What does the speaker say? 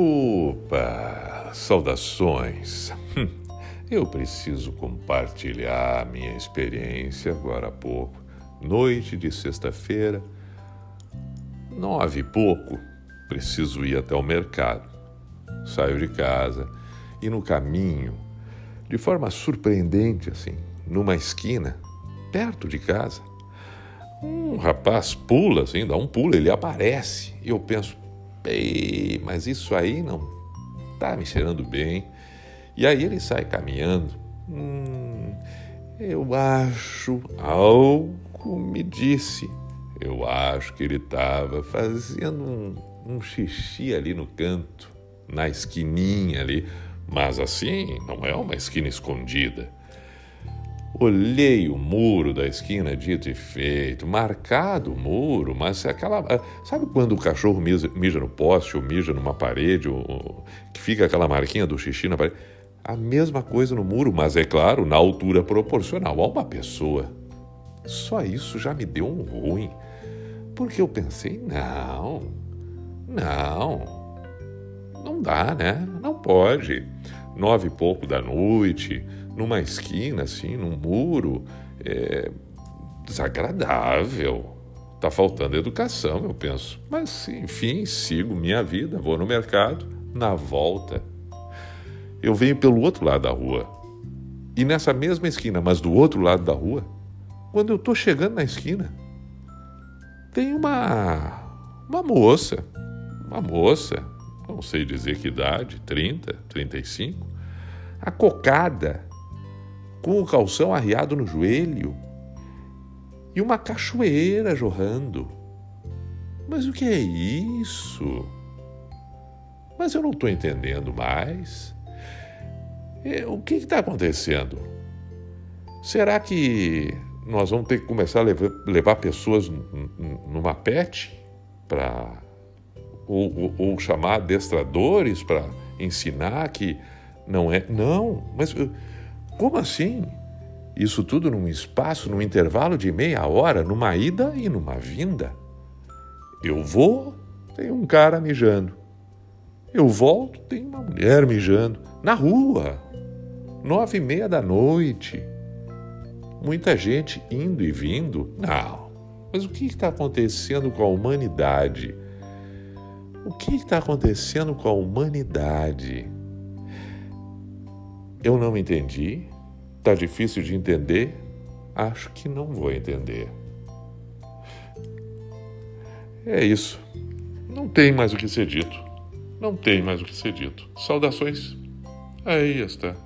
Opa, saudações. Hum, eu preciso compartilhar minha experiência agora há pouco. Noite de sexta-feira, nove e pouco, preciso ir até o mercado. Saio de casa e no caminho, de forma surpreendente assim, numa esquina, perto de casa, um rapaz pula assim, dá um pulo, ele aparece. E eu penso, Ei, mas isso aí não tá me cheirando bem. E aí ele sai caminhando. Hum, eu acho, algo me disse. Eu acho que ele estava fazendo um, um xixi ali no canto, na esquininha ali. Mas assim, não é uma esquina escondida. Olhei o muro da esquina, dito e feito, marcado o muro, mas aquela. Ah, sabe quando o cachorro mija, no poste ou mija numa parede, ou, que fica aquela marquinha do xixi na parede? A mesma coisa no muro, mas é claro, na altura proporcional a uma pessoa. Só isso já me deu um ruim, porque eu pensei: não, não, não dá, né? Não pode. Nove e pouco da noite numa esquina, assim, num muro, é desagradável. Está faltando educação, eu penso. Mas, enfim, sigo minha vida, vou no mercado, na volta. Eu venho pelo outro lado da rua. E nessa mesma esquina, mas do outro lado da rua, quando eu estou chegando na esquina, tem uma, uma moça, uma moça, não sei dizer que idade, 30, 35, acocada com o calção arriado no joelho e uma cachoeira jorrando. Mas o que é isso? Mas eu não estou entendendo mais. É, o que está acontecendo? Será que nós vamos ter que começar a levar, levar pessoas numa pet para ou, chamar adestradores para ensinar que não é não, mas como assim? Isso tudo num espaço, num intervalo de meia hora, numa ida e numa vinda. Eu vou, tem um cara mijando. Eu volto, tem uma mulher mijando. Na rua, nove e meia da noite. Muita gente indo e vindo. Não. Mas o que está acontecendo com a humanidade? O que está acontecendo com a humanidade? Eu não entendi. Está difícil de entender? Acho que não vou entender. É isso. Não tem mais o que ser dito. Não tem mais o que ser dito. Saudações. Aí está.